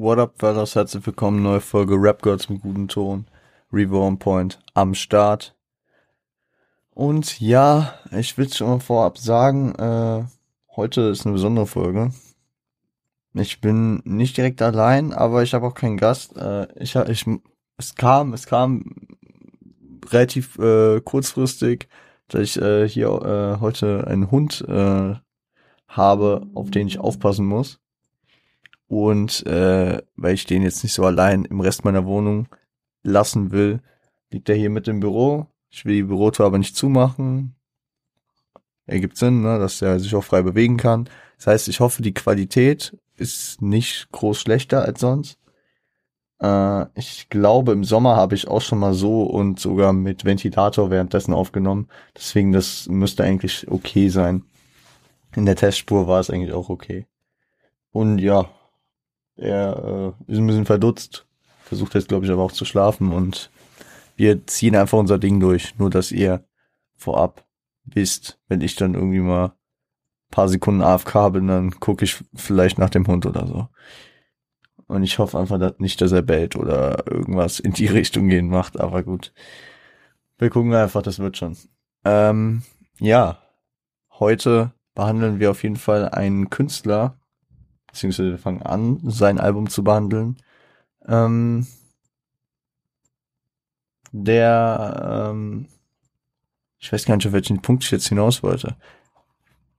What up, fellas? Herzlich willkommen, neue Folge Rap Girls mit gutem Ton. Revo on Point am Start. Und ja, ich will schon mal vorab sagen, äh, heute ist eine besondere Folge. Ich bin nicht direkt allein, aber ich habe auch keinen Gast. Äh, ich, ich, es kam, es kam relativ äh, kurzfristig, dass ich äh, hier äh, heute einen Hund äh, habe, auf den ich aufpassen muss. Und äh, weil ich den jetzt nicht so allein im Rest meiner Wohnung lassen will, liegt er hier mit im Büro. Ich will die Bürotür aber nicht zumachen. Ergibt Sinn, ne, dass er sich auch frei bewegen kann. Das heißt, ich hoffe, die Qualität ist nicht groß schlechter als sonst. Äh, ich glaube, im Sommer habe ich auch schon mal so und sogar mit Ventilator währenddessen aufgenommen. Deswegen, das müsste eigentlich okay sein. In der Testspur war es eigentlich auch okay. Und ja, er äh, ist ein bisschen verdutzt, versucht jetzt, glaube ich, aber auch zu schlafen und wir ziehen einfach unser Ding durch. Nur, dass ihr vorab wisst, wenn ich dann irgendwie mal paar Sekunden AFK bin, dann gucke ich vielleicht nach dem Hund oder so. Und ich hoffe einfach dass nicht, dass er bellt oder irgendwas in die Richtung gehen macht, aber gut. Wir gucken einfach, das wird schon. Ähm, ja, heute behandeln wir auf jeden Fall einen Künstler, beziehungsweise wir fangen an, sein Album zu behandeln. Ähm, der, ähm, ich weiß gar nicht, auf welchen Punkt ich jetzt hinaus wollte.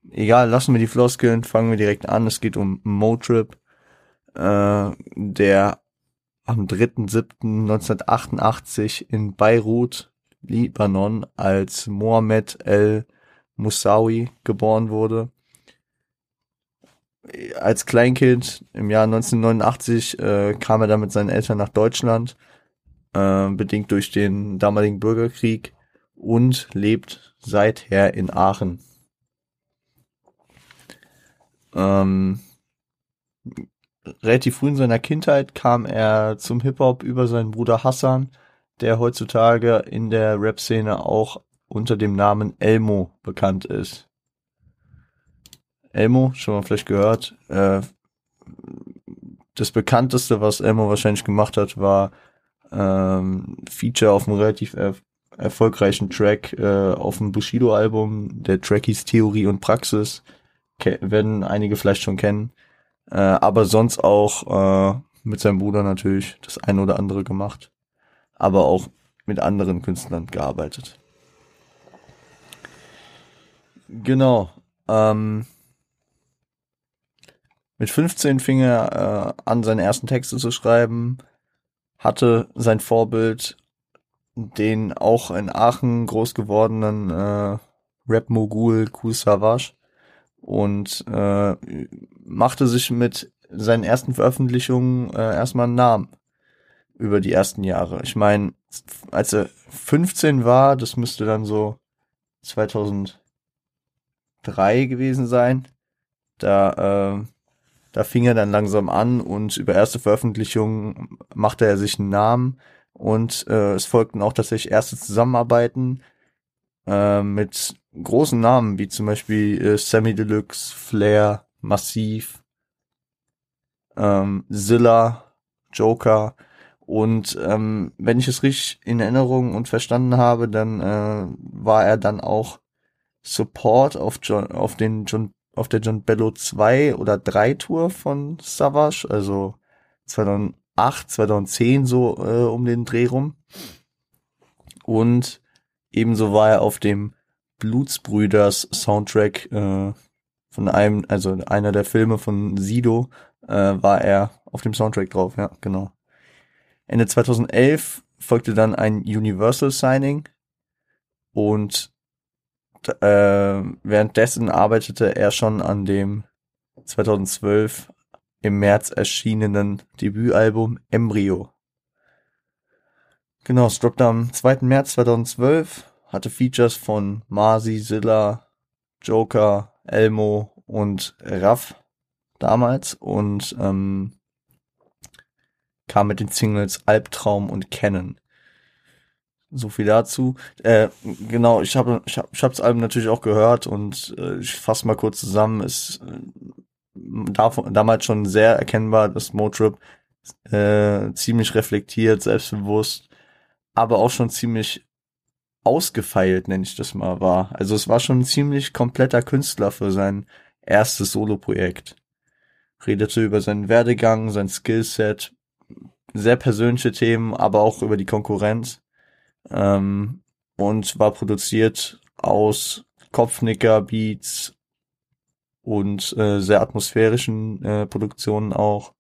Egal, lassen wir die Floskeln, fangen wir direkt an. Es geht um Motrip, äh, der am 3.7.1988 in Beirut, Libanon, als Mohammed El Moussaoui geboren wurde als Kleinkind im Jahr 1989 äh, kam er dann mit seinen Eltern nach Deutschland, äh, bedingt durch den damaligen Bürgerkrieg und lebt seither in Aachen. Ähm, relativ früh in seiner Kindheit kam er zum Hip-Hop über seinen Bruder Hassan, der heutzutage in der Rap-Szene auch unter dem Namen Elmo bekannt ist. Elmo, schon mal vielleicht gehört. Äh, das bekannteste, was Elmo wahrscheinlich gemacht hat, war ähm, Feature auf einem relativ er erfolgreichen Track äh, auf dem Bushido-Album. Der Track hieß Theorie und Praxis. Ke werden einige vielleicht schon kennen. Äh, aber sonst auch äh, mit seinem Bruder natürlich das eine oder andere gemacht. Aber auch mit anderen Künstlern gearbeitet. Genau. Ähm, mit 15 fing er äh, an, seine ersten Texte zu schreiben, hatte sein Vorbild den auch in Aachen groß gewordenen äh, Rap-Mogul Kool Savage und äh, machte sich mit seinen ersten Veröffentlichungen äh, erstmal einen Namen über die ersten Jahre. Ich meine, als er 15 war, das müsste dann so 2003 gewesen sein, da äh, da fing er dann langsam an und über erste Veröffentlichungen machte er sich einen Namen und äh, es folgten auch tatsächlich erste Zusammenarbeiten äh, mit großen Namen, wie zum Beispiel äh, Sammy Deluxe, Flair, Massiv, ähm, Zilla, Joker und ähm, wenn ich es richtig in Erinnerung und verstanden habe, dann äh, war er dann auch Support auf, John, auf den John auf der John Bello 2 oder 3 Tour von Savage, also 2008, 2010 so äh, um den Dreh rum. Und ebenso war er auf dem Blutsbrüders Soundtrack äh, von einem, also einer der Filme von Sido, äh, war er auf dem Soundtrack drauf, ja, genau. Ende 2011 folgte dann ein Universal Signing und äh, währenddessen arbeitete er schon an dem 2012 im März erschienenen Debütalbum Embryo. Genau, es droppte am 2. März 2012, hatte Features von Marzi, Zilla, Joker, Elmo und Raff damals und ähm, kam mit den Singles Albtraum und Kennen. So viel dazu. Äh, genau, ich habe ich hab, ich hab das Album natürlich auch gehört und äh, ich fasse mal kurz zusammen. Ist äh, damals schon sehr erkennbar, dass Motrip äh, ziemlich reflektiert, selbstbewusst, aber auch schon ziemlich ausgefeilt, nenne ich das mal, war. Also es war schon ein ziemlich kompletter Künstler für sein erstes Solo-Projekt. Redete über seinen Werdegang, sein Skillset, sehr persönliche Themen, aber auch über die Konkurrenz. Ähm, und war produziert aus Kopfnicker, Beats und äh, sehr atmosphärischen äh, Produktionen auch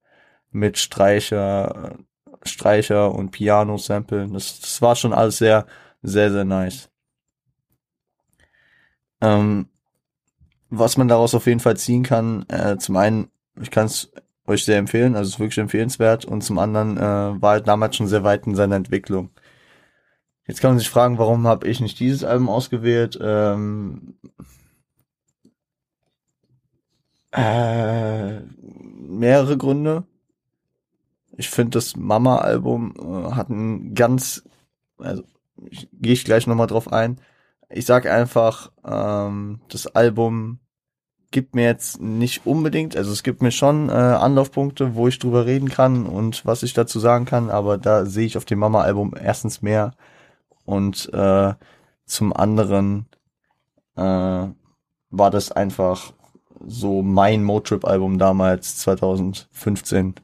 mit Streicher, Streicher und Piano-Samplen. Das, das war schon alles sehr, sehr, sehr nice. Ähm, was man daraus auf jeden Fall ziehen kann, äh, zum einen, ich kann es euch sehr empfehlen, also es ist wirklich empfehlenswert und zum anderen äh, war er damals schon sehr weit in seiner Entwicklung. Jetzt kann man sich fragen, warum habe ich nicht dieses Album ausgewählt? Ähm, äh, mehrere Gründe. Ich finde, das Mama-Album äh, hat ein ganz, also gehe ich gleich nochmal drauf ein. Ich sag einfach, ähm, das Album gibt mir jetzt nicht unbedingt, also es gibt mir schon äh, Anlaufpunkte, wo ich drüber reden kann und was ich dazu sagen kann, aber da sehe ich auf dem Mama-Album erstens mehr und äh, zum anderen äh, war das einfach so mein Motrip-Album damals 2015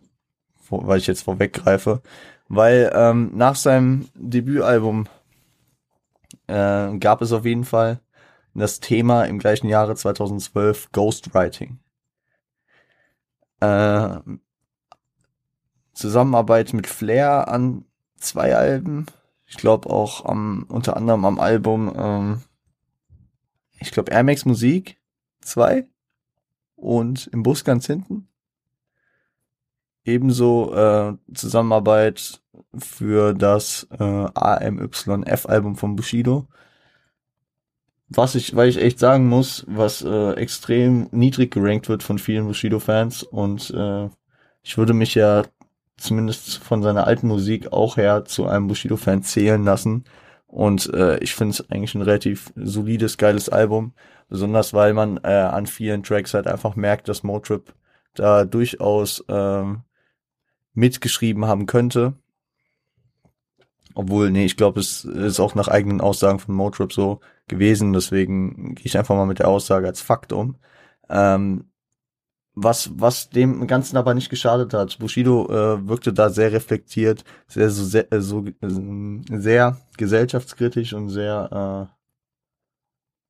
weil ich jetzt vorweggreife, weil ähm, nach seinem Debütalbum äh, gab es auf jeden Fall das Thema im gleichen Jahre 2012 Ghostwriting. Äh, Zusammenarbeit mit Flair an zwei Alben. Ich glaube auch am unter anderem am Album, ähm, ich glaube Air Max Musik 2 und im Bus ganz hinten. Ebenso äh, Zusammenarbeit für das äh, AMYF-Album von Bushido. Was ich, weil ich echt sagen muss, was äh, extrem niedrig gerankt wird von vielen Bushido-Fans und äh, ich würde mich ja zumindest von seiner alten Musik auch her zu einem Bushido-Fan zählen lassen. Und äh, ich finde es eigentlich ein relativ solides, geiles Album. Besonders weil man äh, an vielen Tracks halt einfach merkt, dass Motrip da durchaus ähm, mitgeschrieben haben könnte. Obwohl, nee, ich glaube, es ist auch nach eigenen Aussagen von Motrip so gewesen, deswegen gehe ich einfach mal mit der Aussage als Fakt um. Ähm, was, was dem Ganzen aber nicht geschadet hat. Bushido äh, wirkte da sehr reflektiert, sehr, so, sehr, äh, so, äh, sehr gesellschaftskritisch und sehr, äh,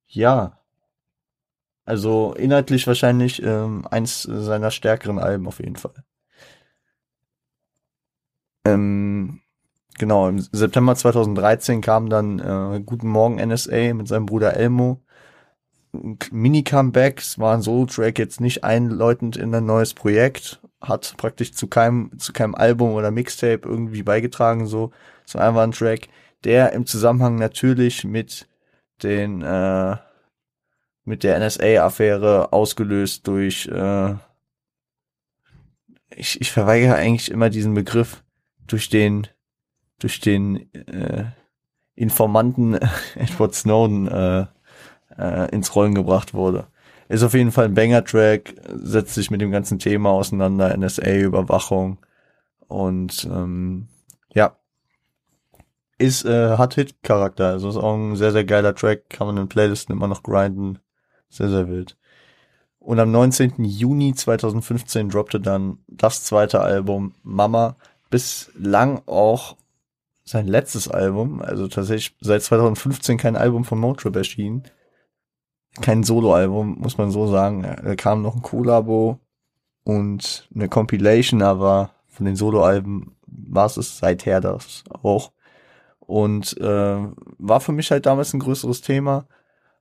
ja, also inhaltlich wahrscheinlich ähm, eins seiner stärkeren Alben auf jeden Fall. Ähm, genau, im September 2013 kam dann äh, Guten Morgen NSA mit seinem Bruder Elmo. Mini-Comebacks waren so Track jetzt nicht einläutend in ein neues Projekt, hat praktisch zu keinem, zu keinem Album oder Mixtape irgendwie beigetragen, so. So einfach ein Track, der im Zusammenhang natürlich mit den, äh, mit der NSA-Affäre ausgelöst durch, äh, ich, ich verweigere eigentlich immer diesen Begriff, durch den durch den äh, Informanten Edward Snowden äh, äh, ins Rollen gebracht wurde. Ist auf jeden Fall ein Banger-Track, setzt sich mit dem ganzen Thema auseinander, NSA-Überwachung und ähm, ja, ist äh, hat Hit-Charakter, also ist auch ein sehr, sehr geiler Track, kann man in Playlisten immer noch grinden, sehr, sehr wild. Und am 19. Juni 2015 droppte dann das zweite Album Mama bislang auch sein letztes Album, also tatsächlich seit 2015 kein Album von Motrip erschienen. Kein Soloalbum, muss man so sagen. Da kam noch ein Collabo und eine Compilation, aber von den Soloalben war es seither das auch. Und äh, war für mich halt damals ein größeres Thema.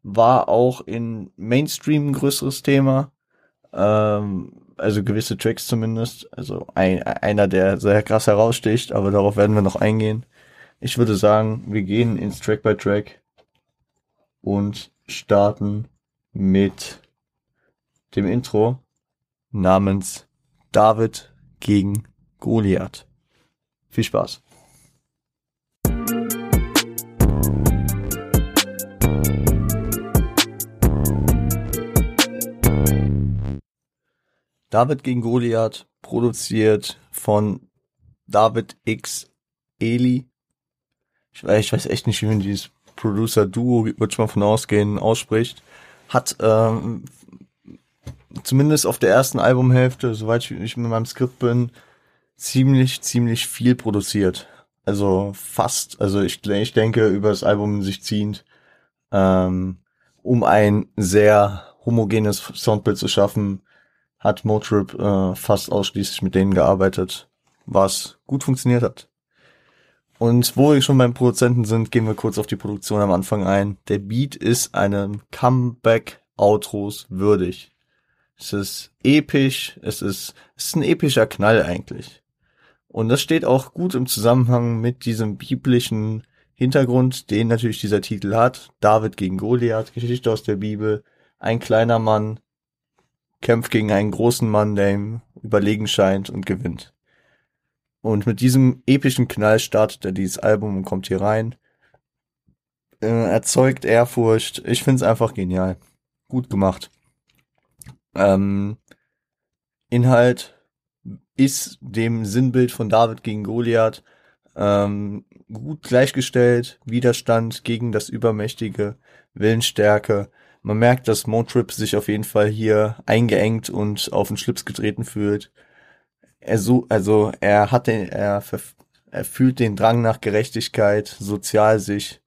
War auch in Mainstream ein größeres Thema. Ähm, also gewisse Tracks zumindest. Also ein, einer, der sehr krass heraussticht, aber darauf werden wir noch eingehen. Ich würde sagen, wir gehen ins Track by Track und starten mit dem Intro namens David gegen Goliath. Viel Spaß. David gegen Goliath, produziert von David X Eli. Ich weiß, ich weiß echt nicht, wie man dieses Producer-Duo, würde ich mal von ausgehen, ausspricht. Hat ähm, zumindest auf der ersten Albumhälfte, soweit ich, mit meinem Skript bin, ziemlich, ziemlich viel produziert. Also fast, also ich, ich denke, über das Album sich ziehend, ähm, um ein sehr homogenes Soundbild zu schaffen, hat Motrip äh, fast ausschließlich mit denen gearbeitet, was gut funktioniert hat. Und wo wir schon beim Produzenten sind, gehen wir kurz auf die Produktion am Anfang ein. Der Beat ist einem Comeback-Outros würdig. Es ist episch, es ist, es ist ein epischer Knall eigentlich. Und das steht auch gut im Zusammenhang mit diesem biblischen Hintergrund, den natürlich dieser Titel hat. David gegen Goliath, Geschichte aus der Bibel. Ein kleiner Mann kämpft gegen einen großen Mann, der ihm überlegen scheint und gewinnt. Und mit diesem epischen Knall startet er dieses Album und kommt hier rein. Äh, erzeugt Ehrfurcht. Ich find's einfach genial. Gut gemacht. Ähm, Inhalt ist dem Sinnbild von David gegen Goliath ähm, gut gleichgestellt. Widerstand gegen das Übermächtige, Willensstärke. Man merkt, dass Motrip sich auf jeden Fall hier eingeengt und auf den Schlips getreten fühlt er so, also er hat den, er, er fühlt den Drang nach Gerechtigkeit, sozial sich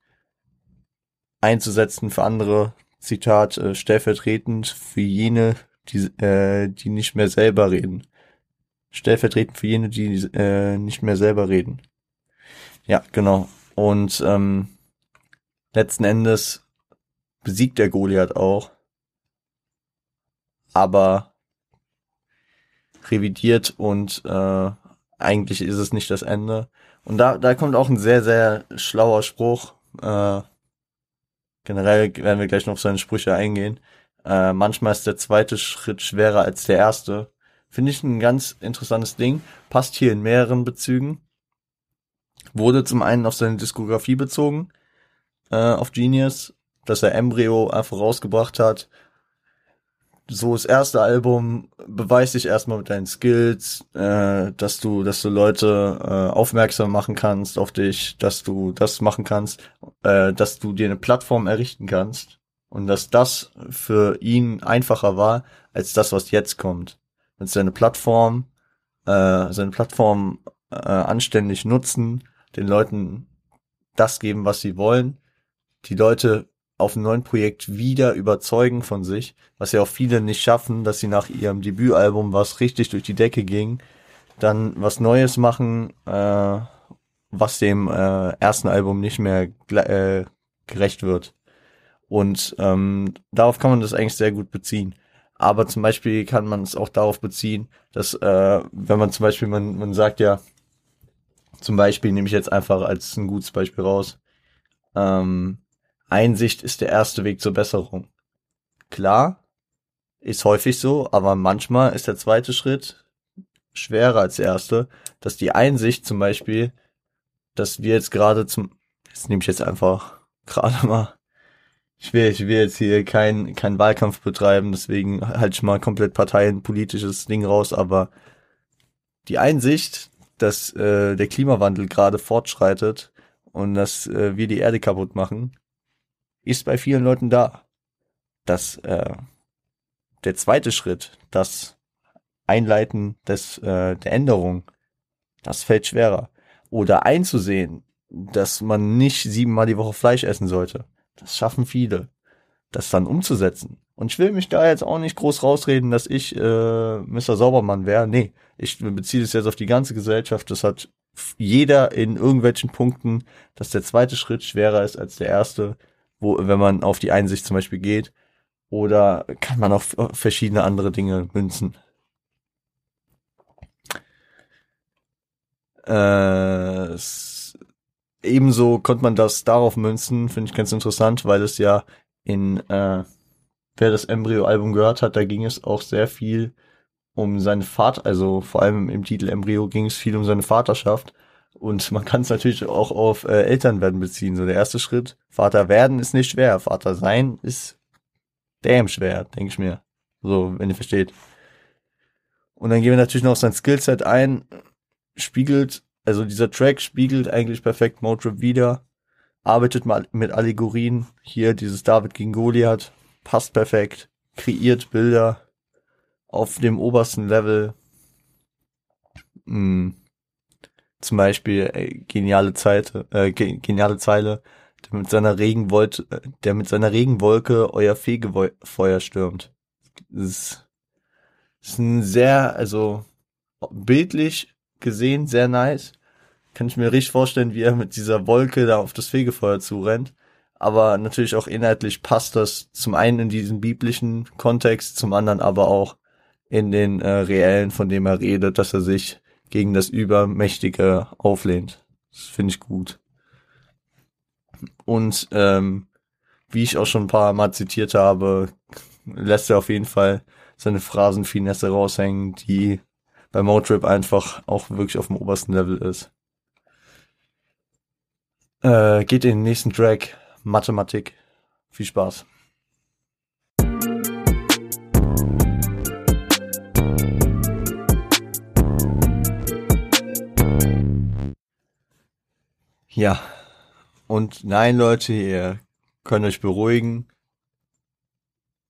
einzusetzen für andere, Zitat, äh, stellvertretend für jene, die, äh, die nicht mehr selber reden. Stellvertretend für jene, die äh, nicht mehr selber reden. Ja, genau. Und ähm, letzten Endes besiegt der Goliath auch. Aber revidiert und äh, eigentlich ist es nicht das Ende. Und da, da kommt auch ein sehr, sehr schlauer Spruch. Äh, generell werden wir gleich noch auf seine Sprüche eingehen. Äh, manchmal ist der zweite Schritt schwerer als der erste. Finde ich ein ganz interessantes Ding. Passt hier in mehreren Bezügen. Wurde zum einen auf seine Diskografie bezogen, äh, auf Genius, dass er Embryo einfach rausgebracht hat so das erste Album beweist dich erstmal mit deinen Skills, äh, dass du, dass du Leute äh, aufmerksam machen kannst auf dich, dass du das machen kannst, äh, dass du dir eine Plattform errichten kannst und dass das für ihn einfacher war als das, was jetzt kommt. Wenn seine Plattform, äh, seine Plattform äh, anständig nutzen, den Leuten das geben, was sie wollen, die Leute auf einem neuen Projekt wieder überzeugen von sich, was ja auch viele nicht schaffen, dass sie nach ihrem Debütalbum, was richtig durch die Decke ging, dann was Neues machen, äh, was dem äh, ersten Album nicht mehr äh, gerecht wird. Und ähm, darauf kann man das eigentlich sehr gut beziehen. Aber zum Beispiel kann man es auch darauf beziehen, dass äh, wenn man zum Beispiel, man, man sagt ja, zum Beispiel nehme ich jetzt einfach als ein gutes Beispiel raus, ähm, Einsicht ist der erste Weg zur Besserung. Klar, ist häufig so, aber manchmal ist der zweite Schritt schwerer als der erste, dass die Einsicht zum Beispiel, dass wir jetzt gerade zum, jetzt nehme ich jetzt einfach gerade mal, ich will, ich will jetzt hier keinen kein Wahlkampf betreiben, deswegen halte ich mal komplett parteienpolitisches Ding raus, aber die Einsicht, dass äh, der Klimawandel gerade fortschreitet und dass äh, wir die Erde kaputt machen, ist bei vielen Leuten da. Das, äh, der zweite Schritt, das Einleiten des, äh, der Änderung, das fällt schwerer. Oder einzusehen, dass man nicht siebenmal die Woche Fleisch essen sollte. Das schaffen viele. Das dann umzusetzen. Und ich will mich da jetzt auch nicht groß rausreden, dass ich äh, Mr. Saubermann wäre. Nee, ich beziehe es jetzt auf die ganze Gesellschaft. Das hat jeder in irgendwelchen Punkten, dass der zweite Schritt schwerer ist als der erste wo, wenn man auf die Einsicht zum Beispiel geht. Oder kann man auf verschiedene andere Dinge münzen. Äh, ebenso konnte man das darauf münzen, finde ich ganz interessant, weil es ja in, äh, wer das Embryo-Album gehört hat, da ging es auch sehr viel um seine Vater, also vor allem im Titel Embryo ging es viel um seine Vaterschaft. Und man kann es natürlich auch auf äh, Eltern werden beziehen. So der erste Schritt, Vater werden ist nicht schwer. Vater sein ist damn schwer, denke ich mir. So, wenn ihr versteht. Und dann gehen wir natürlich noch auf sein Skillset ein. Spiegelt also dieser Track spiegelt eigentlich perfekt Motrip wieder, arbeitet mal mit Allegorien, hier dieses David gegen Goliath, passt perfekt, kreiert Bilder auf dem obersten Level. Hm. Zum Beispiel äh, geniale Zeit, äh, geniale Zeile, der mit seiner Regenwolke, der mit seiner Regenwolke euer Fegefeuer stürmt. Das ist, das ist ein sehr, also bildlich gesehen sehr nice. Kann ich mir richtig vorstellen, wie er mit dieser Wolke da auf das Fegefeuer zurennt. Aber natürlich auch inhaltlich passt das zum einen in diesen biblischen Kontext, zum anderen aber auch in den äh, reellen, von dem er redet, dass er sich gegen das Übermächtige auflehnt. Das finde ich gut. Und ähm, wie ich auch schon ein paar Mal zitiert habe, lässt er auf jeden Fall seine Phrasenfinesse raushängen, die bei Motrip einfach auch wirklich auf dem obersten Level ist. Äh, geht in den nächsten Track, Mathematik. Viel Spaß. Ja, und nein, Leute, ihr könnt euch beruhigen.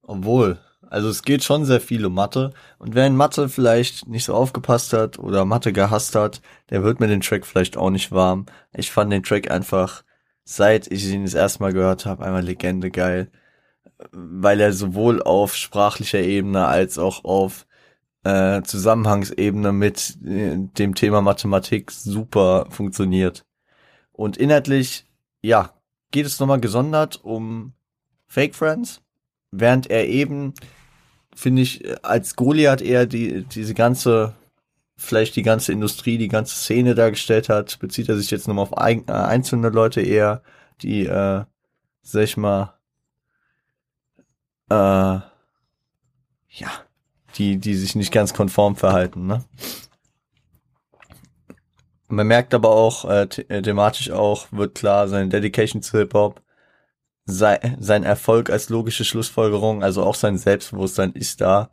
Obwohl, also es geht schon sehr viel um Mathe. Und wer in Mathe vielleicht nicht so aufgepasst hat oder Mathe gehasst hat, der wird mir den Track vielleicht auch nicht warm. Ich fand den Track einfach, seit ich ihn das erste Mal gehört habe, einmal Legende geil. Weil er sowohl auf sprachlicher Ebene als auch auf äh, Zusammenhangsebene mit äh, dem Thema Mathematik super funktioniert. Und inhaltlich ja, geht es nochmal gesondert um Fake Friends, während er eben, finde ich, als Goliath eher die, diese ganze, vielleicht die ganze Industrie, die ganze Szene dargestellt hat, bezieht er sich jetzt nochmal auf ein, äh, einzelne Leute eher, die, äh, sag ich mal, äh, ja, die, die sich nicht ganz konform verhalten, ne? Man merkt aber auch, äh, äh, thematisch auch, wird klar, seine Dedication zu Hip-Hop, sei, sein Erfolg als logische Schlussfolgerung, also auch sein Selbstbewusstsein ist da.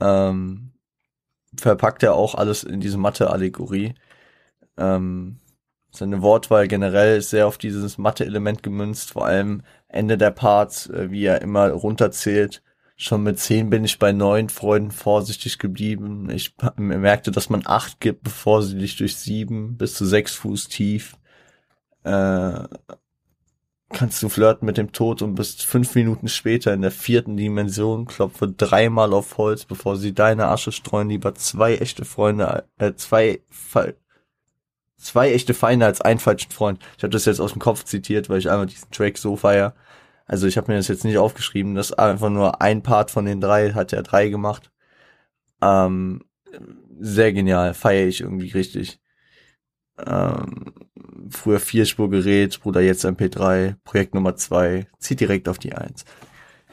Ähm, verpackt er auch alles in diese Mathe-Allegorie. Ähm, seine Wortwahl generell ist sehr auf dieses Mathe-Element gemünzt, vor allem Ende der Parts, äh, wie er immer runterzählt Schon mit zehn bin ich bei neun Freunden vorsichtig geblieben. Ich merkte, dass man acht gibt, bevor sie dich durch sieben bis zu sechs Fuß tief äh, kannst du flirten mit dem Tod und bist fünf Minuten später in der vierten Dimension, klopfe dreimal auf Holz, bevor sie deine Asche streuen, lieber zwei echte Freunde, äh, zwei, zwei echte Feinde als einen falschen Freund. Ich habe das jetzt aus dem Kopf zitiert, weil ich einmal diesen Track so feier. Also ich habe mir das jetzt nicht aufgeschrieben, das einfach nur ein Part von den drei, hat er drei gemacht. Ähm, sehr genial, feiere ich irgendwie richtig. Ähm, früher Vierspurgerät, Bruder jetzt MP3, Projekt Nummer zwei, zieht direkt auf die Eins.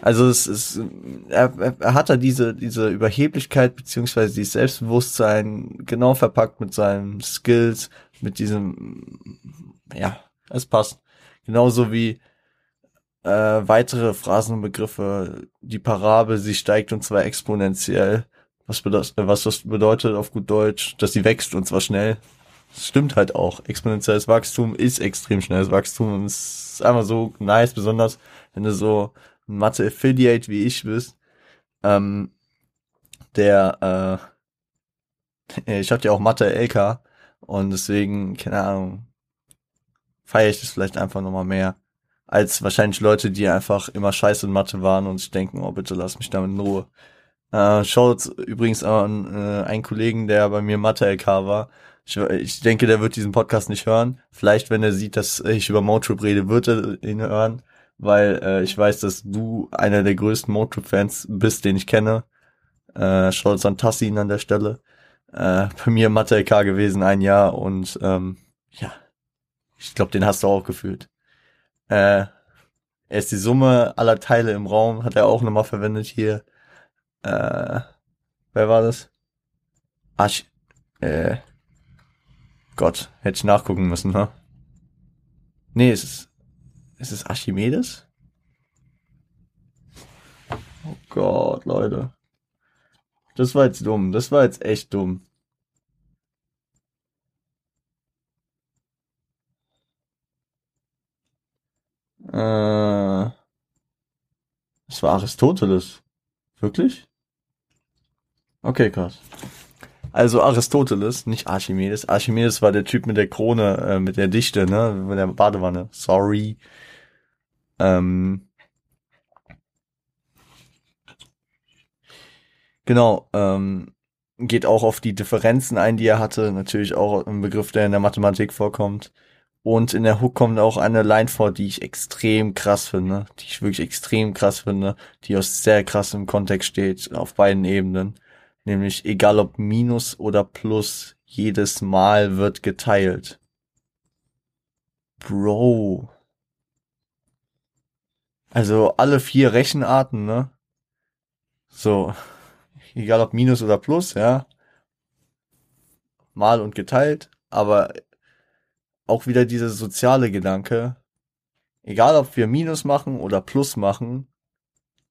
Also es ist, er, er hat da diese, diese Überheblichkeit beziehungsweise dieses Selbstbewusstsein genau verpackt mit seinen Skills, mit diesem, ja, es passt. Genauso wie äh, weitere Phrasen und Begriffe, die Parabel, sie steigt und zwar exponentiell. Was, bedeutet, was das bedeutet auf gut Deutsch, dass sie wächst und zwar schnell. Das stimmt halt auch. Exponentielles Wachstum ist extrem schnelles Wachstum. Es ist einfach so nice, besonders wenn du so ein Mathe-Affiliate wie ich bist. Ähm, der, äh, ich hab ja auch Mathe-LK und deswegen, keine Ahnung, feiere ich das vielleicht einfach nochmal mehr als wahrscheinlich Leute, die einfach immer scheiße in Mathe waren und sich denken, oh bitte lass mich damit in Ruhe. Äh, schaut übrigens an äh, einen Kollegen, der bei mir Mathe-LK war. Ich, ich denke, der wird diesen Podcast nicht hören. Vielleicht, wenn er sieht, dass ich über Motrip rede, wird er ihn hören, weil äh, ich weiß, dass du einer der größten Motrip-Fans bist, den ich kenne. Äh, schaut an Tassin an der Stelle. Äh, bei mir Mathe-LK gewesen, ein Jahr und ähm, ja, ich glaube, den hast du auch gefühlt. Äh, er ist die Summe aller Teile im Raum, hat er auch nochmal verwendet hier. Äh, wer war das? Arch, äh, Gott, hätte ich nachgucken müssen, ne? Nee, es ist, ist es Archimedes? Oh Gott, Leute. Das war jetzt dumm. Das war jetzt echt dumm. Äh, es war Aristoteles. Wirklich? Okay, krass. Also Aristoteles, nicht Archimedes. Archimedes war der Typ mit der Krone, äh, mit der Dichte, ne, mit der Badewanne. Sorry. Ähm, genau, ähm, geht auch auf die Differenzen ein, die er hatte. Natürlich auch ein Begriff, der in der Mathematik vorkommt. Und in der Hook kommt auch eine Line vor, die ich extrem krass finde, die ich wirklich extrem krass finde, die aus sehr krassem Kontext steht, auf beiden Ebenen. Nämlich, egal ob Minus oder Plus, jedes Mal wird geteilt. Bro. Also alle vier Rechenarten, ne? So, egal ob Minus oder Plus, ja. Mal und geteilt, aber auch wieder dieser soziale Gedanke. Egal ob wir Minus machen oder Plus machen,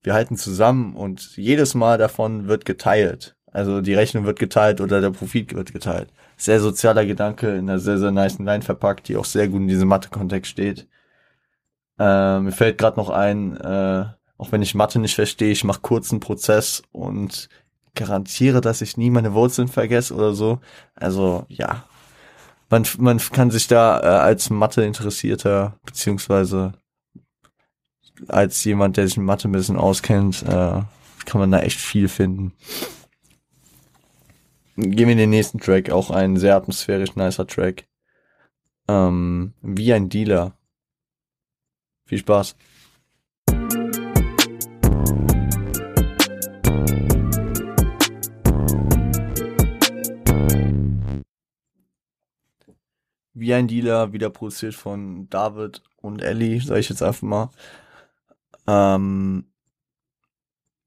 wir halten zusammen und jedes Mal davon wird geteilt. Also die Rechnung wird geteilt oder der Profit wird geteilt. Sehr sozialer Gedanke in einer sehr, sehr nice Line verpackt, die auch sehr gut in diesem Mathe-Kontext steht. Äh, mir fällt gerade noch ein, äh, auch wenn ich Mathe nicht verstehe, ich mache kurzen Prozess und garantiere, dass ich nie meine Wurzeln vergesse oder so. Also ja, man, man kann sich da äh, als Mathe-Interessierter beziehungsweise als jemand, der sich mit Mathe ein bisschen auskennt, äh, kann man da echt viel finden. Gehen wir in den nächsten Track, auch ein sehr atmosphärisch nicer Track. Ähm, wie ein Dealer. Viel Spaß. Wie ein Dealer, wieder produziert von David und Ellie, sag ich jetzt einfach mal. Ähm,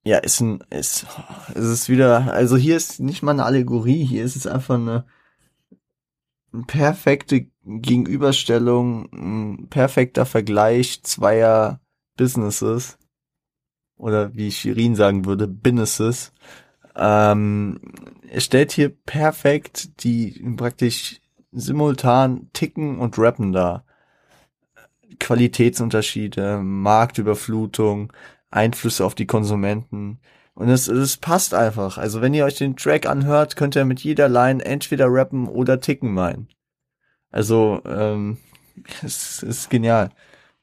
ja, ist ein, ist, es ist wieder, also hier ist nicht mal eine Allegorie, hier ist es einfach eine, eine perfekte Gegenüberstellung, ein perfekter Vergleich zweier Businesses oder wie Shirin sagen würde, Businesses. Ähm, er stellt hier perfekt die praktisch simultan ticken und rappen dar. Qualitätsunterschiede, Marktüberflutung, Einflüsse auf die Konsumenten. Und es, es passt einfach. Also wenn ihr euch den Track anhört, könnt ihr mit jeder Line entweder rappen oder ticken meinen. Also, ähm, es ist genial.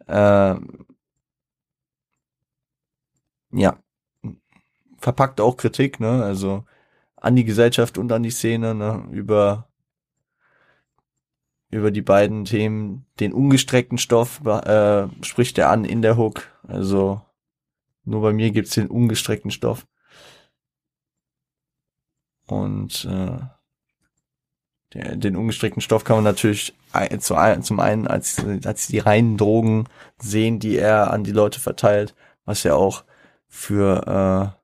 Ähm, ja. Verpackt auch Kritik, ne? Also an die Gesellschaft und an die Szene, ne? Über über die beiden Themen. Den ungestreckten Stoff äh, spricht er an in der Hook. Also nur bei mir gibt's den ungestreckten Stoff. Und äh, der, den ungestreckten Stoff kann man natürlich zu, zum einen als, als die reinen Drogen sehen, die er an die Leute verteilt, was ja auch für, äh,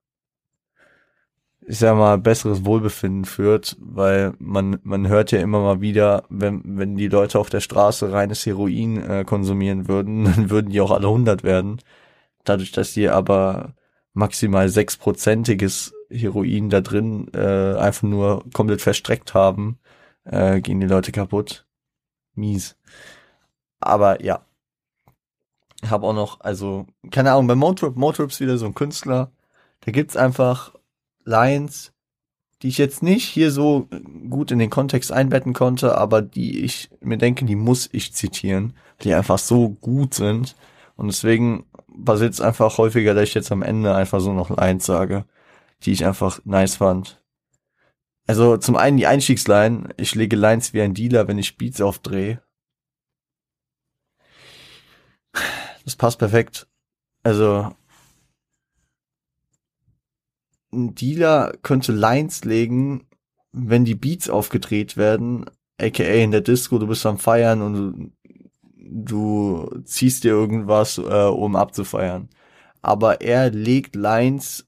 ich sag mal, besseres Wohlbefinden führt, weil man, man hört ja immer mal wieder, wenn, wenn die Leute auf der Straße reines Heroin äh, konsumieren würden, dann würden die auch alle 100 werden. Dadurch, dass die aber maximal sechsprozentiges Heroin da drin äh, einfach nur komplett verstreckt haben, äh, gehen die Leute kaputt. Mies. Aber ja. Habe auch noch, also, keine Ahnung, bei Motrip, Motrip ist wieder so ein Künstler. Da gibt's einfach Lines, die ich jetzt nicht hier so gut in den Kontext einbetten konnte, aber die ich mir denke, die muss ich zitieren, die einfach so gut sind. Und deswegen passiert es einfach häufiger, dass ich jetzt am Ende einfach so noch Lines sage, die ich einfach nice fand. Also zum einen die Einstiegsline, ich lege Lines wie ein Dealer, wenn ich Beats aufdrehe. Das passt perfekt. Also ein Dealer könnte Lines legen, wenn die Beats aufgedreht werden, aka in der Disco, du bist am Feiern und du ziehst dir irgendwas, äh, um abzufeiern. Aber er legt Lines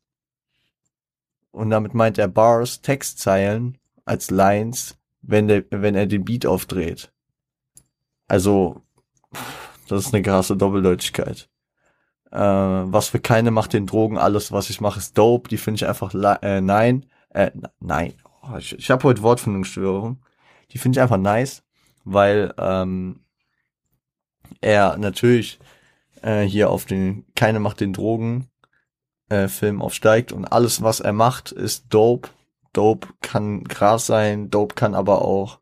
und damit meint er Bars, Textzeilen als Lines, wenn der, wenn er den Beat aufdreht. Also, das ist eine krasse Doppeldeutigkeit. Äh, was für keine macht den Drogen, alles was ich mache ist dope, die finde ich einfach äh, nein, äh, nein. Oh, ich ich habe heute Wortfindungsstörung. Die finde ich einfach nice, weil ähm, er natürlich äh, hier auf den Keine macht den Drogen äh, Film aufsteigt und alles, was er macht, ist dope. Dope kann Gras sein, dope kann aber auch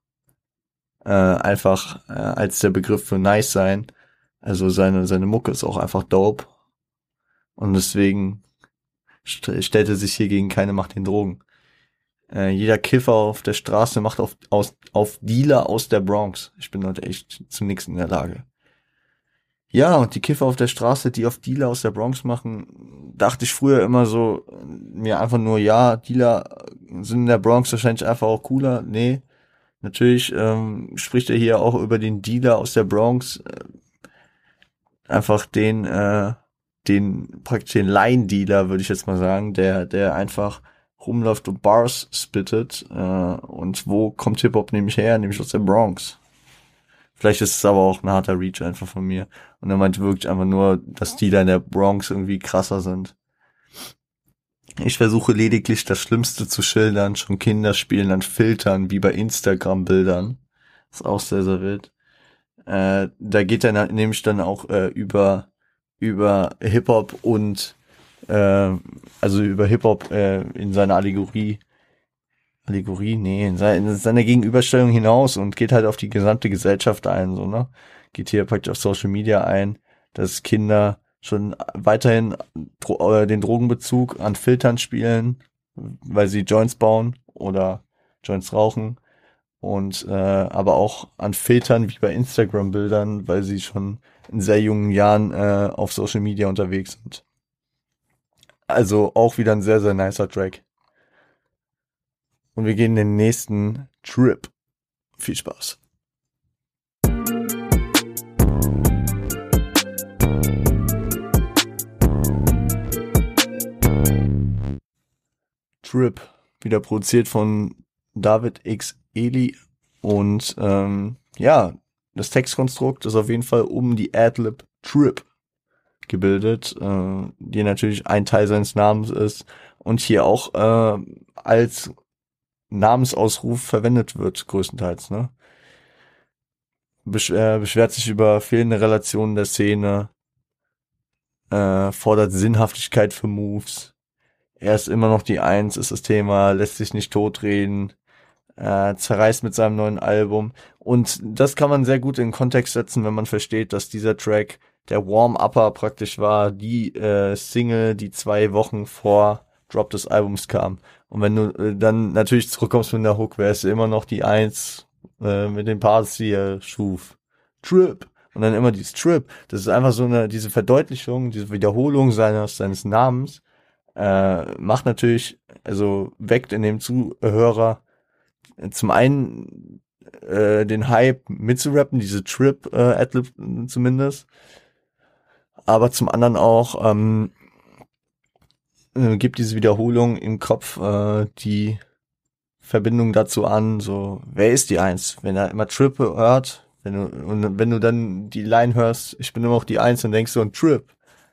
äh, einfach äh, als der Begriff für nice sein. Also seine, seine Mucke ist auch einfach dope. Und deswegen st stellte sich hier gegen keine Macht den Drogen. Äh, jeder Kiffer auf der Straße macht auf, aus, auf Dealer aus der Bronx. Ich bin heute echt zu nichts in der Lage. Ja, und die Kiffer auf der Straße, die auf Dealer aus der Bronx machen, dachte ich früher immer so, mir einfach nur, ja, Dealer sind in der Bronx wahrscheinlich einfach auch cooler. Nee, natürlich ähm, spricht er hier auch über den Dealer aus der Bronx. Äh, einfach den, äh, den, praktisch den Line-Dealer, würde ich jetzt mal sagen, der, der einfach rumläuft und Bars spittet. Äh, und wo kommt Hip-Hop nämlich her? Nämlich aus der Bronx. Vielleicht ist es aber auch ein harter Reach einfach von mir. Und er meinte wirklich einfach nur, dass die da in der Bronx irgendwie krasser sind. Ich versuche lediglich das Schlimmste zu schildern. Schon Kinder spielen an Filtern, wie bei Instagram-Bildern. Ist auch sehr, sehr wild. Äh, da geht er nämlich dann auch äh, über, über Hip-Hop und äh, also über Hip-Hop äh, in seiner Allegorie Allegorie, nee, in seiner Gegenüberstellung hinaus und geht halt auf die gesamte Gesellschaft ein, so, ne? Geht hier praktisch auf Social Media ein, dass Kinder schon weiterhin dro äh, den Drogenbezug an Filtern spielen, weil sie Joints bauen oder Joints rauchen und äh, aber auch an Filtern wie bei Instagram-Bildern, weil sie schon in sehr jungen Jahren äh, auf Social Media unterwegs sind. Also auch wieder ein sehr, sehr nicer Track und wir gehen den nächsten Trip. Viel Spaß. Trip, wieder produziert von David X. Eli und ähm, ja, das Textkonstrukt ist auf jeden Fall um die Adlib Trip gebildet, äh, die natürlich ein Teil seines Namens ist und hier auch äh, als Namensausruf verwendet wird, größtenteils, ne? Besch äh, beschwert sich über fehlende Relationen der Szene, äh, fordert Sinnhaftigkeit für Moves. Er ist immer noch die Eins, ist das Thema, lässt sich nicht totreden, äh, zerreißt mit seinem neuen Album. Und das kann man sehr gut in Kontext setzen, wenn man versteht, dass dieser Track der Warm-Upper praktisch war, die äh, Single, die zwei Wochen vor Drop des Albums kam. Und wenn du äh, dann natürlich zurückkommst mit der Hook, wäre es immer noch die Eins äh, mit den Parts, die er schuf. Trip. Und dann immer dieses Trip. Das ist einfach so eine, diese Verdeutlichung, diese Wiederholung seines, seines Namens, äh, macht natürlich, also weckt in dem Zuhörer zum einen äh, den Hype mitzurappen, diese Trip äh, Adlib zumindest, aber zum anderen auch ähm, äh, gibt diese Wiederholung im Kopf äh, die Verbindung dazu an, so, wer ist die Eins? Wenn er immer Trip hört, wenn du, und wenn du dann die Line hörst, ich bin immer auch die Eins, dann denkst du an Trip.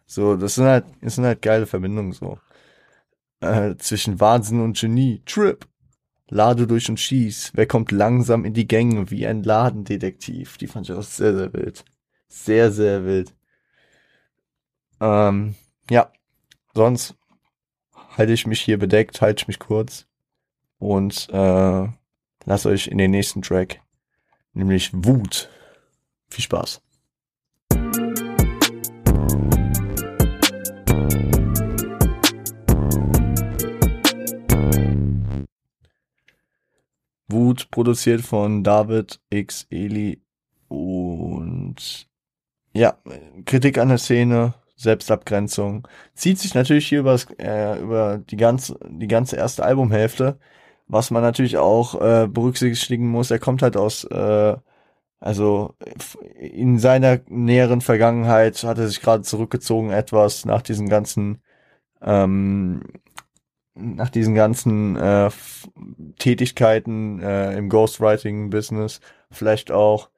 So, das sind halt, das sind halt geile Verbindungen, so. Äh, zwischen Wahnsinn und Genie. Trip. Lade durch und schieß. Wer kommt langsam in die Gänge wie ein Ladendetektiv? Die fand ich auch sehr, sehr wild. Sehr, sehr wild. Ähm, ja. Sonst halte ich mich hier bedeckt, halte ich mich kurz und äh, lasse euch in den nächsten Track, nämlich Wut. Viel Spaß. Wut produziert von David X. Eli und ja, Kritik an der Szene, Selbstabgrenzung. Zieht sich natürlich hier übers, äh, über die ganze, die ganze erste Albumhälfte, was man natürlich auch äh, berücksichtigen muss. Er kommt halt aus, äh, also in seiner näheren Vergangenheit hat er sich gerade zurückgezogen etwas nach diesen ganzen, ähm, nach diesen ganzen äh, Tätigkeiten äh, im Ghostwriting-Business, vielleicht auch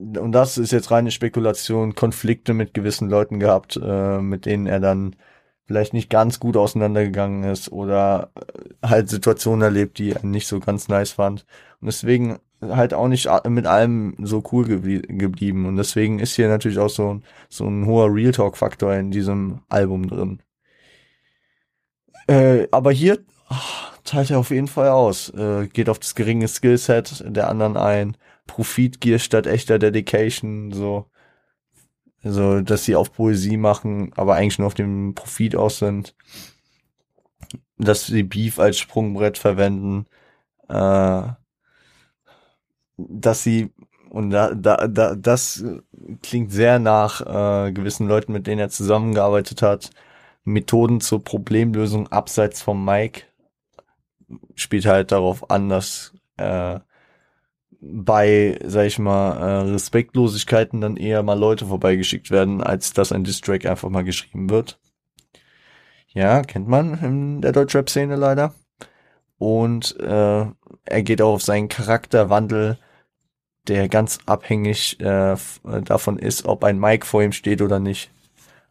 und das ist jetzt reine Spekulation, Konflikte mit gewissen Leuten gehabt, äh, mit denen er dann vielleicht nicht ganz gut auseinandergegangen ist oder äh, halt Situationen erlebt, die er nicht so ganz nice fand. Und deswegen halt auch nicht mit allem so cool geblie geblieben. Und deswegen ist hier natürlich auch so, so ein hoher Real Talk-Faktor in diesem Album drin. Äh, aber hier ach, teilt er auf jeden Fall aus. Äh, geht auf das geringe Skillset der anderen ein. Profitgier statt echter Dedication, so. Also, dass sie auf Poesie machen, aber eigentlich nur auf dem Profit aus sind. Dass sie Beef als Sprungbrett verwenden. Äh, dass sie, und da, da, da, das klingt sehr nach äh, gewissen Leuten, mit denen er zusammengearbeitet hat. Methoden zur Problemlösung abseits vom Mic spielt halt darauf an, dass äh, bei, sag ich mal, äh, Respektlosigkeiten dann eher mal Leute vorbeigeschickt werden, als dass ein Distrack einfach mal geschrieben wird. Ja, kennt man in der Deutschrap-Szene leider. Und äh, er geht auch auf seinen Charakterwandel, der ganz abhängig äh, davon ist, ob ein Mic vor ihm steht oder nicht,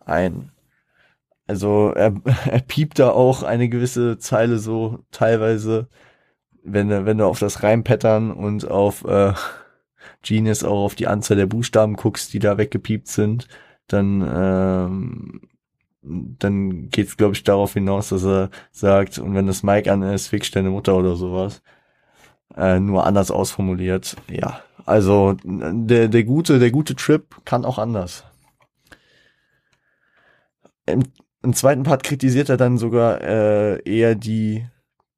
ein. Also er, er piept da auch eine gewisse Zeile so teilweise wenn du, wenn du auf das Reimpattern und auf äh, Genius auch auf die Anzahl der Buchstaben guckst, die da weggepiept sind, dann ähm, dann geht's glaube ich darauf hinaus, dass er sagt und wenn das Mic an ist, fickst deine Mutter oder sowas. Äh, nur anders ausformuliert. Ja, also der der gute der gute Trip kann auch anders. Im, im zweiten Part kritisiert er dann sogar äh, eher die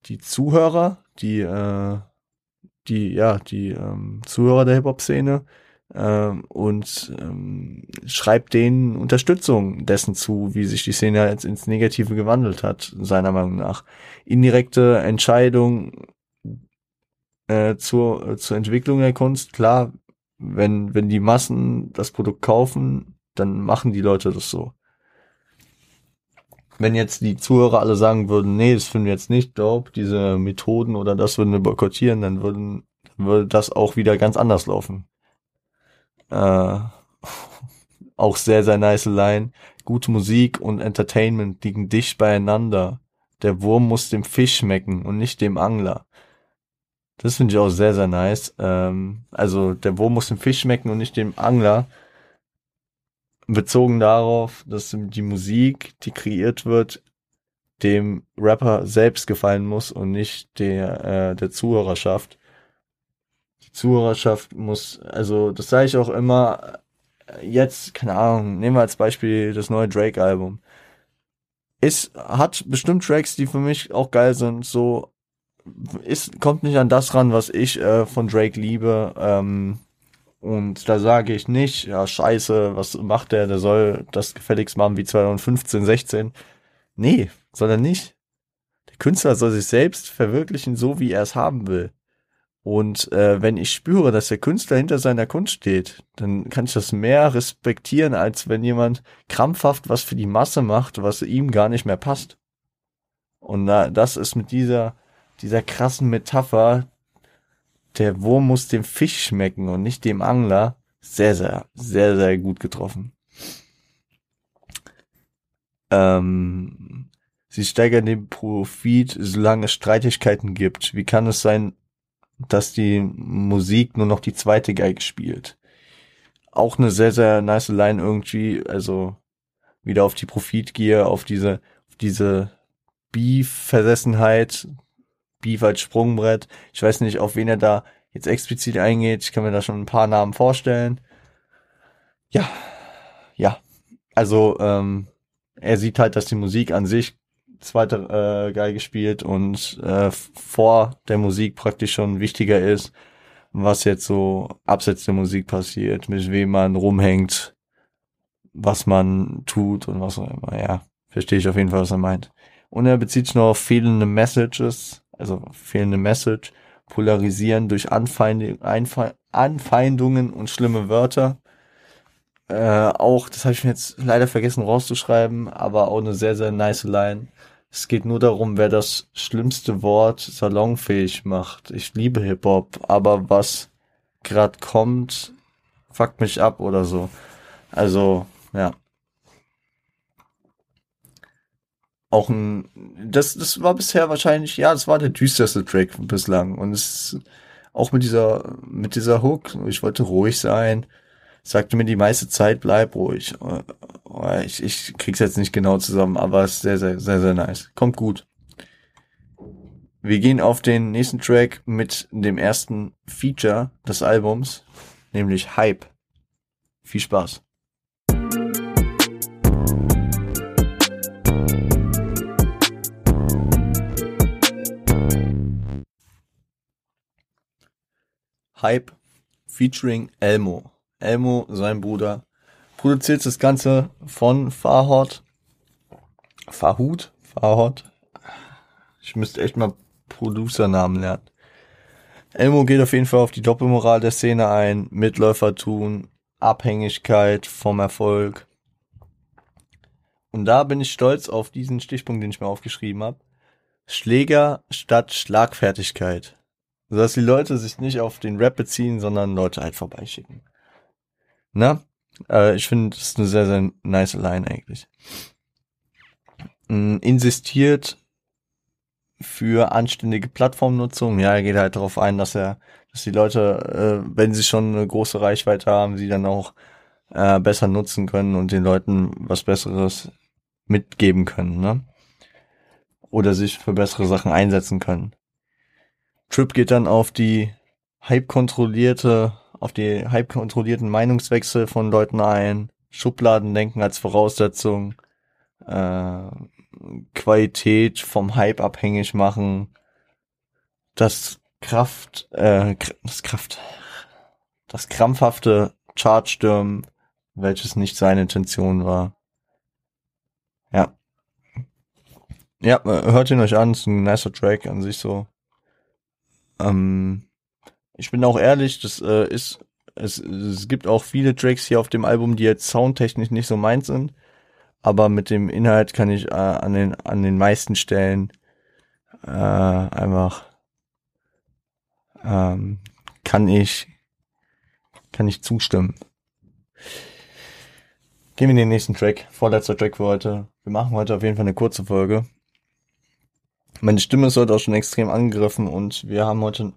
die Zuhörer, die, äh, die, ja, die ähm, Zuhörer der Hip-Hop-Szene ähm, und ähm, schreibt denen Unterstützung dessen zu, wie sich die Szene jetzt ins Negative gewandelt hat, seiner Meinung nach. Indirekte Entscheidung äh, zur, äh, zur Entwicklung der Kunst, klar, wenn, wenn die Massen das Produkt kaufen, dann machen die Leute das so wenn jetzt die Zuhörer alle sagen würden, nee, das finden wir jetzt nicht dope, diese Methoden oder das würden wir boykottieren, dann würden, würde das auch wieder ganz anders laufen. Äh, auch sehr, sehr nice Line. Gute Musik und Entertainment liegen dicht beieinander. Der Wurm muss dem Fisch schmecken und nicht dem Angler. Das finde ich auch sehr, sehr nice. Ähm, also der Wurm muss dem Fisch schmecken und nicht dem Angler bezogen darauf, dass die Musik, die kreiert wird, dem Rapper selbst gefallen muss und nicht der, äh, der Zuhörerschaft. Die Zuhörerschaft muss, also das sage ich auch immer, jetzt, keine Ahnung, nehmen wir als Beispiel das neue Drake-Album. Es hat bestimmt Tracks, die für mich auch geil sind, so ist, kommt nicht an das ran, was ich äh, von Drake liebe. Ähm, und da sage ich nicht, ja, scheiße, was macht der? Der soll das gefälligst machen wie 2015, 16. Nee, soll er nicht. Der Künstler soll sich selbst verwirklichen, so wie er es haben will. Und äh, wenn ich spüre, dass der Künstler hinter seiner Kunst steht, dann kann ich das mehr respektieren, als wenn jemand krampfhaft was für die Masse macht, was ihm gar nicht mehr passt. Und na, das ist mit dieser, dieser krassen Metapher, der Wurm muss dem Fisch schmecken und nicht dem Angler. Sehr, sehr, sehr, sehr gut getroffen. Ähm, sie steigern den Profit, solange es Streitigkeiten gibt. Wie kann es sein, dass die Musik nur noch die zweite Geige spielt? Auch eine sehr, sehr nice Line irgendwie, also wieder auf die Profitgier, auf diese, auf diese Beef-Versessenheit, Als Sprungbrett. Ich weiß nicht, auf wen er da jetzt explizit eingeht. Ich kann mir da schon ein paar Namen vorstellen. Ja, ja. Also ähm, er sieht halt, dass die Musik an sich zweite äh, Geige spielt und äh, vor der Musik praktisch schon wichtiger ist, was jetzt so abseits der Musik passiert, mit wem man rumhängt, was man tut und was auch immer. Ja, verstehe ich auf jeden Fall, was er meint. Und er bezieht sich noch auf fehlende Messages, also fehlende Message, polarisieren durch Anfeindung, Anfeindungen und schlimme Wörter. Äh, auch, das habe ich mir jetzt leider vergessen rauszuschreiben, aber auch eine sehr, sehr nice Line. Es geht nur darum, wer das schlimmste Wort salonfähig macht. Ich liebe Hip-Hop, aber was gerade kommt, fuckt mich ab oder so. Also, ja. Auch ein, das, das war bisher wahrscheinlich, ja, das war der düsterste Track bislang. Und es, auch mit dieser, mit dieser Hook, ich wollte ruhig sein, sagte mir die meiste Zeit, bleib ruhig. Äh, ich, ich krieg's jetzt nicht genau zusammen, aber es ist sehr, sehr, sehr, sehr nice. Kommt gut. Wir gehen auf den nächsten Track mit dem ersten Feature des Albums, nämlich Hype. Viel Spaß. Hype featuring Elmo. Elmo, sein Bruder, produziert das Ganze von Farhot. Farhut? Farhot? Ich müsste echt mal Producernamen lernen. Elmo geht auf jeden Fall auf die Doppelmoral der Szene ein, Mitläufertun, Abhängigkeit vom Erfolg. Und da bin ich stolz auf diesen Stichpunkt, den ich mir aufgeschrieben habe. Schläger statt Schlagfertigkeit. Sodass die Leute sich nicht auf den Rap beziehen, sondern Leute halt vorbeischicken. Na? Äh, ich finde, das ist eine sehr, sehr nice Line eigentlich. Mm, insistiert für anständige Plattformnutzung. Ja, er geht halt darauf ein, dass er, dass die Leute, äh, wenn sie schon eine große Reichweite haben, sie dann auch äh, besser nutzen können und den Leuten was Besseres mitgeben können, ne? Oder sich für bessere Sachen einsetzen können. Trip geht dann auf die hype kontrollierte auf die hype kontrollierten Meinungswechsel von Leuten ein, Schubladendenken als Voraussetzung, äh, Qualität vom Hype abhängig machen, das Kraft, äh, das Kraft, das krampfhafte Chartstürmen, welches nicht seine Intention war. Ja. Ja, hört ihn euch an, ist ein nicer Track an sich so. Ähm, ich bin auch ehrlich, das äh, ist, es, es gibt auch viele Tracks hier auf dem Album, die jetzt soundtechnisch nicht so meins sind. Aber mit dem Inhalt kann ich äh, an den, an den meisten Stellen äh, einfach ähm, kann ich kann ich zustimmen. Gehen wir in den nächsten Track. Vorletzter Track für heute. Wir machen heute auf jeden Fall eine kurze Folge. Meine Stimme ist heute auch schon extrem angegriffen und wir haben heute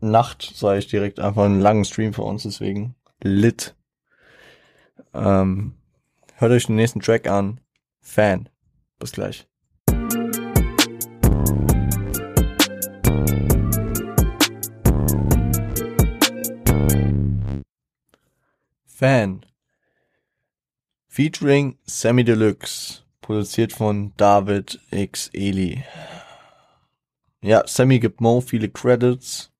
Nacht, sage ich direkt, einfach einen langen Stream für uns, deswegen lit. Ähm, hört euch den nächsten Track an. Fan. Bis gleich. Fan. Featuring Sammy Deluxe. Produziert von David X. Eli. Ja, Sammy gibt Mo viele Credits.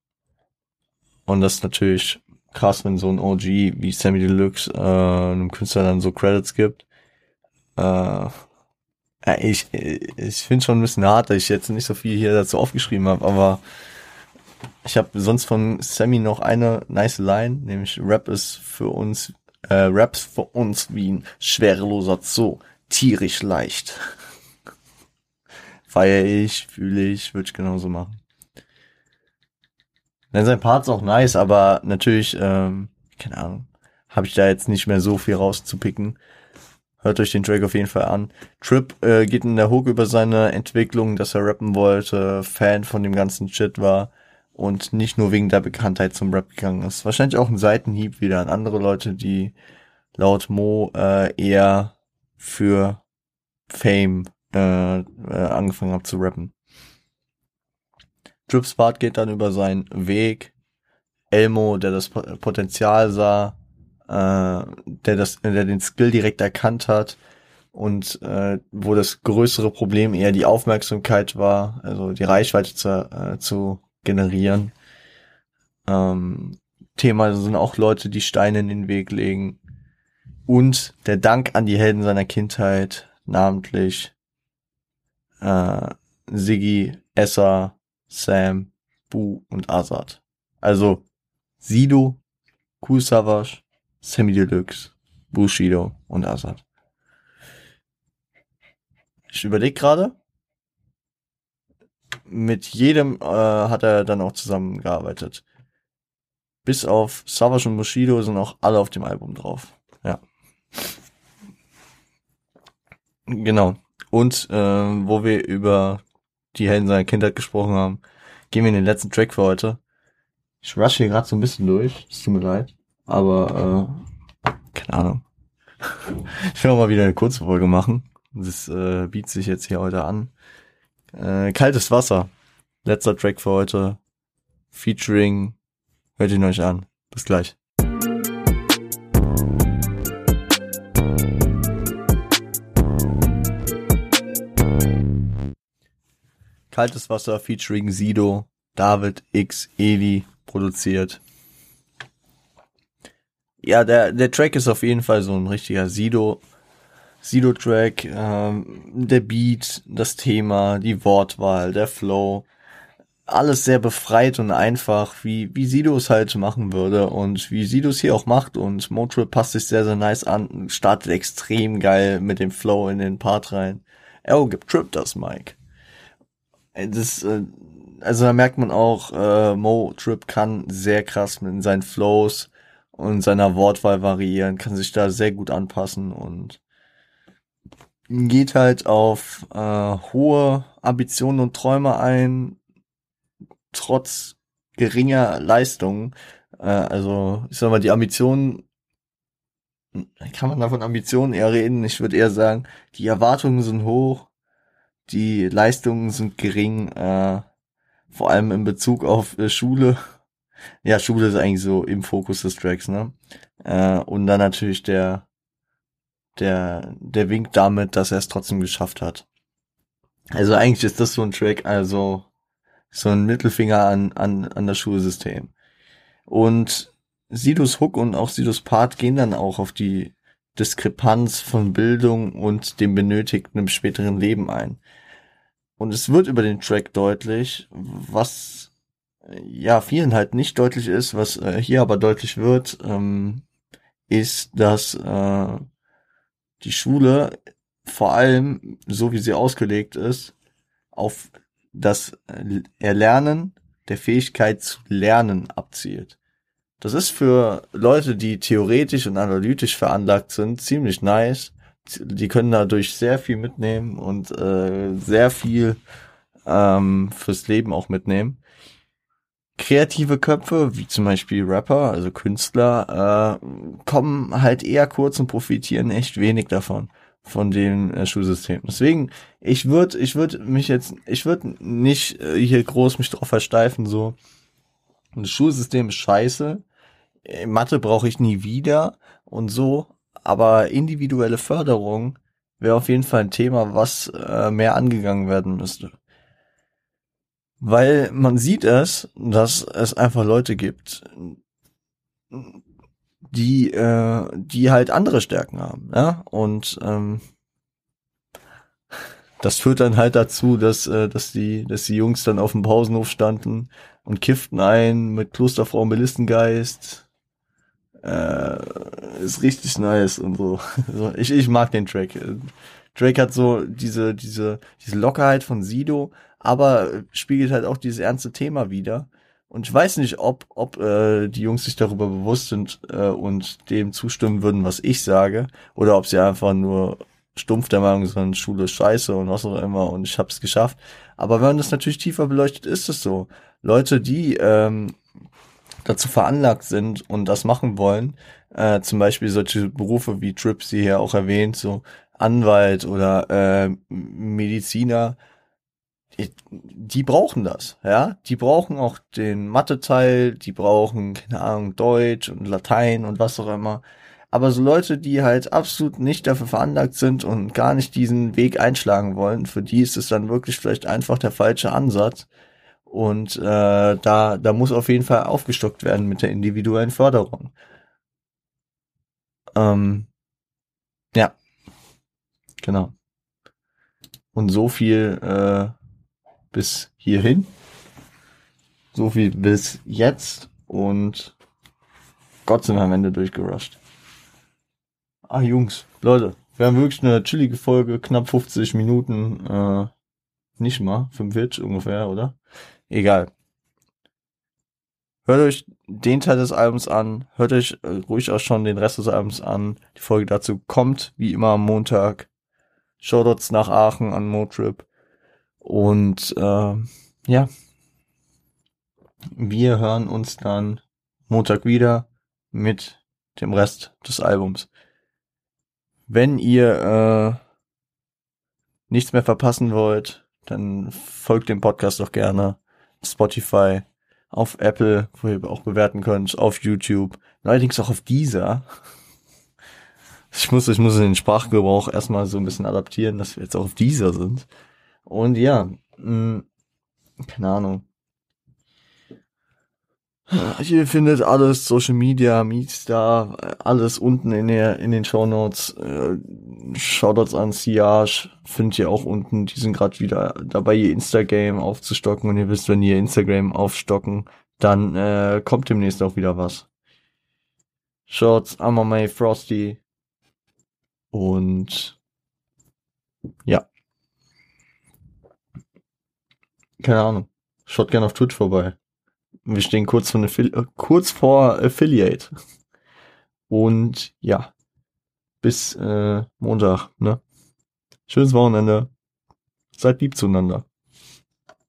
Und das ist natürlich krass, wenn so ein OG wie Sammy Deluxe äh, einem Künstler dann so Credits gibt. Äh, ich ich finde schon ein bisschen hart, dass ich jetzt nicht so viel hier dazu aufgeschrieben habe, aber ich habe sonst von Sammy noch eine nice Line, nämlich Rap ist für uns, äh, Raps für uns wie ein schwereloser Zoo, tierisch leicht. Feier ich, fühle ich, würde ich genauso machen. Denn sein Part ist auch nice, aber natürlich, ähm, keine Ahnung, habe ich da jetzt nicht mehr so viel rauszupicken. Hört euch den Track auf jeden Fall an. Trip äh, geht in der Hook über seine Entwicklung, dass er rappen wollte, Fan von dem ganzen Shit war und nicht nur wegen der Bekanntheit zum Rap gegangen ist. Wahrscheinlich auch ein Seitenhieb wieder an andere Leute, die laut Mo äh, eher für Fame äh, äh, angefangen haben zu rappen. Drips Part geht dann über seinen Weg. Elmo, der das Potenzial sah, äh, der das, der den Skill direkt erkannt hat und äh, wo das größere Problem eher die Aufmerksamkeit war, also die Reichweite zu, äh, zu generieren. Ähm, Thema sind auch Leute, die Steine in den Weg legen. Und der Dank an die Helden seiner Kindheit, namentlich äh, Siggi, Esser, Sam, Bu und Azad. Also Sido, Cool Savage, Sammy Deluxe, Bushido und Azad. Ich überlege gerade. Mit jedem äh, hat er dann auch zusammengearbeitet. Bis auf Savage und Bushido sind auch alle auf dem Album drauf. Genau. Und äh, wo wir über die Helden seiner Kindheit gesprochen haben, gehen wir in den letzten Track für heute. Ich rush hier gerade so ein bisschen durch. Es tut mir leid. Aber, äh, keine Ahnung. ich will auch mal wieder eine kurze Folge machen. Das äh, bietet sich jetzt hier heute an. Äh, kaltes Wasser. Letzter Track für heute. Featuring. Hört ihn euch an. Bis gleich. Kaltes Wasser featuring Sido, David X Eli produziert. Ja, der, der Track ist auf jeden Fall so ein richtiger Sido, Sido-Track. Ähm, der Beat, das Thema, die Wortwahl, der Flow. Alles sehr befreit und einfach, wie, wie Sido es halt machen würde und wie Sido es hier auch macht und Motrip passt sich sehr, sehr nice an, startet extrem geil mit dem Flow in den Part rein. Oh, gibt Trip das, Mike. Äh, das, äh, also da merkt man auch, äh, Mo Trip kann sehr krass mit seinen Flows und seiner Wortwahl variieren, kann sich da sehr gut anpassen und geht halt auf äh, hohe Ambitionen und Träume ein, trotz geringer Leistungen. Äh, also ich sag mal, die Ambitionen, kann man da von Ambitionen eher reden? Ich würde eher sagen, die Erwartungen sind hoch, die Leistungen sind gering, äh, vor allem in Bezug auf äh, Schule. Ja, Schule ist eigentlich so im Fokus des Tracks, ne? Äh, und dann natürlich der, der, der Wink damit, dass er es trotzdem geschafft hat. Also eigentlich ist das so ein Track, also so ein Mittelfinger an, an, an das Schulsystem. Und Sidos Hook und auch Sidos Part gehen dann auch auf die Diskrepanz von Bildung und dem Benötigten im späteren Leben ein. Und es wird über den Track deutlich, was ja vielen halt nicht deutlich ist, was äh, hier aber deutlich wird, ähm, ist, dass äh, die Schule vor allem, so wie sie ausgelegt ist, auf das Erlernen der Fähigkeit zu lernen abzielt. Das ist für Leute, die theoretisch und analytisch veranlagt sind, ziemlich nice, die können dadurch sehr viel mitnehmen und äh, sehr viel ähm, fürs Leben auch mitnehmen. Kreative Köpfe, wie zum Beispiel Rapper, also Künstler, äh, kommen halt eher kurz und profitieren echt wenig davon von dem äh, Schulsystem. Deswegen, ich würde, ich würde mich jetzt, ich würde nicht äh, hier groß mich drauf versteifen, so, das Schulsystem ist scheiße, Mathe brauche ich nie wieder und so, aber individuelle Förderung wäre auf jeden Fall ein Thema, was äh, mehr angegangen werden müsste. Weil man sieht es, dass es einfach Leute gibt, die, äh, die halt andere Stärken haben, ja, und ähm, das führt dann halt dazu, dass, äh, dass die, dass die Jungs dann auf dem Pausenhof standen und kifften ein mit Klosterfrau Melissengeist, äh, ist richtig nice und so. ich, ich mag den Track. Drake hat so diese, diese, diese Lockerheit von Sido, aber spiegelt halt auch dieses ernste Thema wieder. Und ich weiß nicht, ob, ob äh, die Jungs sich darüber bewusst sind äh, und dem zustimmen würden, was ich sage, oder ob sie einfach nur stumpf der Meinung sind, Schule ist scheiße und was auch immer und ich hab's geschafft. Aber wenn man das natürlich tiefer beleuchtet, ist es so. Leute, die ähm, dazu veranlagt sind und das machen wollen, äh, zum Beispiel solche Berufe wie Trips, die hier auch erwähnt, so Anwalt oder äh, Mediziner, die, die brauchen das, ja. Die brauchen auch den Mathe-Teil, die brauchen, keine Ahnung, Deutsch und Latein und was auch immer. Aber so Leute, die halt absolut nicht dafür veranlagt sind und gar nicht diesen Weg einschlagen wollen, für die ist es dann wirklich vielleicht einfach der falsche Ansatz. Und äh, da, da muss auf jeden Fall aufgestockt werden mit der individuellen Förderung. Ähm, ja, genau. Und so viel äh, bis hierhin. So viel bis jetzt. Und Gott sind wir am Ende durchgerusht. Ah, Jungs, Leute, wir haben wirklich eine chillige Folge, knapp 50 Minuten, äh, nicht mal, 45 ungefähr, oder? Egal. Hört euch den Teil des Albums an, hört euch äh, ruhig auch schon den Rest des Albums an. Die Folge dazu kommt, wie immer am Montag. Shoutouts nach Aachen an Motrip. Und äh, ja, wir hören uns dann Montag wieder mit dem Rest des Albums. Wenn ihr äh, nichts mehr verpassen wollt, dann folgt dem Podcast doch gerne. Spotify, auf Apple, wo ihr auch bewerten könnt, auf YouTube, allerdings auch auf dieser. Ich muss, ich muss den Sprachgebrauch erstmal so ein bisschen adaptieren, dass wir jetzt auch auf dieser sind. Und ja, mh, hm, keine Ahnung. Ihr findet alles, Social Media, Meetstar, alles unten in, der, in den Show Notes. Äh, Shoutouts an Siage, findet ihr auch unten. Die sind gerade wieder dabei, ihr Instagram aufzustocken. Und ihr wisst, wenn ihr Instagram aufstocken, dann äh, kommt demnächst auch wieder was. Shorts, Amamay, Frosty. Und ja. Keine Ahnung. Schaut gerne auf Twitch vorbei. Wir stehen kurz vor, äh, kurz vor Affiliate. Und ja, bis äh, Montag. Ne? Schönes Wochenende. Seid lieb zueinander.